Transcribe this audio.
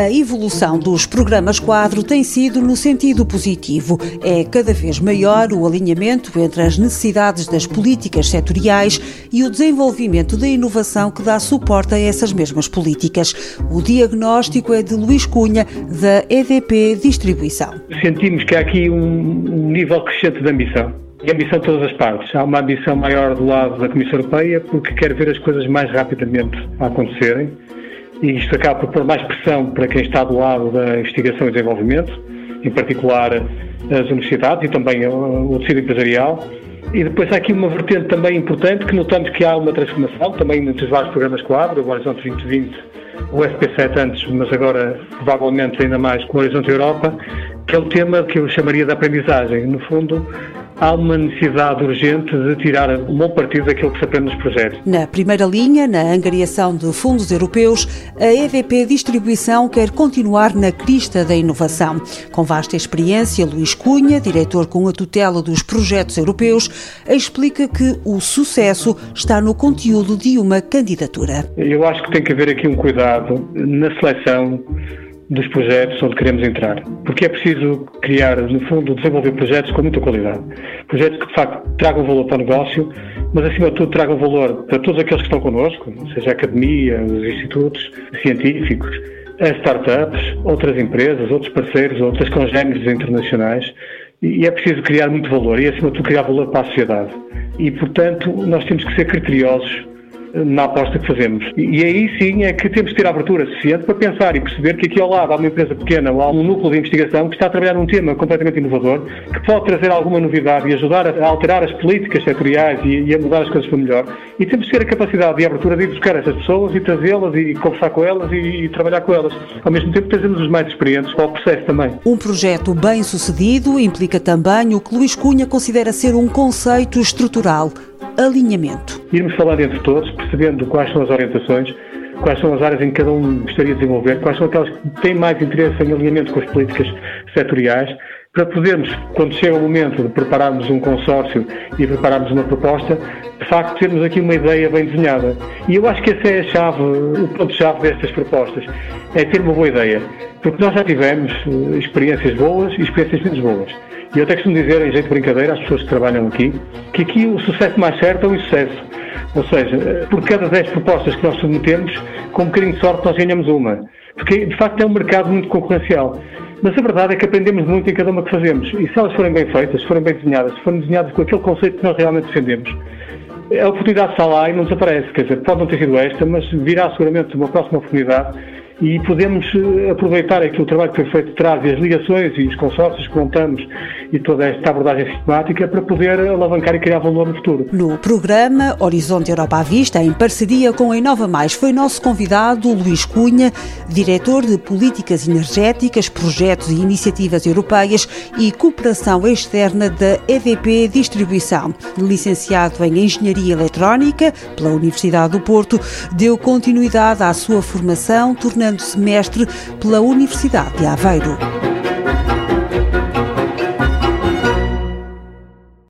A evolução dos programas quadro tem sido no sentido positivo. É cada vez maior o alinhamento entre as necessidades das políticas setoriais e o desenvolvimento da inovação que dá suporte a essas mesmas políticas. O diagnóstico é de Luís Cunha, da EDP Distribuição. Sentimos que há aqui um, nível crescente de ambição. E ambição de todas as partes. Há uma ambição maior do lado da Comissão Europeia porque quer ver as coisas mais rapidamente a acontecerem e isto acaba por pôr mais pressão para quem está do lado da investigação e desenvolvimento, em particular as universidades e também o tecido empresarial. E depois há aqui uma vertente também importante que notamos que há uma transformação também entre os vários programas Quadro, o Horizonte 2020, o FP7 antes, mas agora provavelmente ainda mais com o Horizonte Europa, que é o tema que eu chamaria de aprendizagem. No fundo, há uma necessidade urgente de tirar um bom partido daquilo que se aprende nos projetos. Na primeira linha, na angariação de fundos europeus, a EDP Distribuição quer continuar na crista da inovação. Com vasta experiência, Luís Cunha, diretor com a tutela dos projetos europeus, explica que o sucesso está no conteúdo de uma candidatura. Eu acho que tem que haver aqui um cuidado na seleção dos projetos onde queremos entrar. Porque é preciso criar, no fundo, desenvolver projetos com muita qualidade. Projetos que, de facto, tragam valor para o negócio, mas, acima de tudo, tragam valor para todos aqueles que estão connosco, seja a academia, os institutos científicos, as startups, outras empresas, outros parceiros, outras congéneres internacionais. E é preciso criar muito valor e, acima de tudo, criar valor para a sociedade. E, portanto, nós temos que ser criteriosos na aposta que fazemos. E aí sim é que temos de ter abertura suficiente para pensar e perceber que aqui ao lado há uma empresa pequena ou há um núcleo de investigação que está a trabalhar num tema completamente inovador, que pode trazer alguma novidade e ajudar a alterar as políticas setoriais e, a mudar as coisas para melhor. E temos de ter a capacidade e a abertura de ir buscar essas pessoas e trazê-las e conversar com elas e, e trabalhar com elas. Ao mesmo tempo trazemos os mais experientes para o processo também. Um projeto bem sucedido implica também o que Luís Cunha considera ser um conceito estrutural alinhamento. Irmos falar entre todos, percebendo quais são as orientações, quais são as áreas em que cada um gostaria de desenvolver, quais são aquelas que têm mais interesse em alinhamento com as políticas setoriais, para podermos, quando chega o momento de prepararmos um consórcio e prepararmos uma proposta, de facto termos aqui uma ideia bem desenhada. E eu acho que essa é a chave, o ponto-chave destas propostas, é ter uma boa ideia. Porque nós já tivemos eh, experiências boas e experiências menos boas. E eu até costumo dizer, em jeito de brincadeira, às pessoas que trabalham aqui, que aqui o sucesso mais certo é o insucesso. Ou seja, por cada 10 propostas que nós submetemos, com um bocadinho de sorte nós ganhamos uma. Porque, de facto, é um mercado muito concorrencial. Mas a verdade é que aprendemos muito em cada uma que fazemos. E se elas forem bem feitas, se forem bem desenhadas, se forem desenhadas com aquele conceito que nós realmente defendemos, a oportunidade está lá e não desaparece. Quer dizer, pode não ter sido esta, mas virá seguramente uma próxima oportunidade e podemos eh, aproveitar aqui o trabalho que foi feito de trás e as ligações e os consórcios que montamos e toda esta abordagem sistemática para poder alavancar e criar valor no futuro. No programa Horizonte Europa à Vista, em parceria com a Inova Mais, foi nosso convidado Luís Cunha, diretor de Políticas Energéticas, Projetos e Iniciativas Europeias e Cooperação Externa da EDP Distribuição. Licenciado em Engenharia Eletrónica pela Universidade do Porto, deu continuidade à sua formação, tornando tornando-se mestre pela Universidade de Aveiro.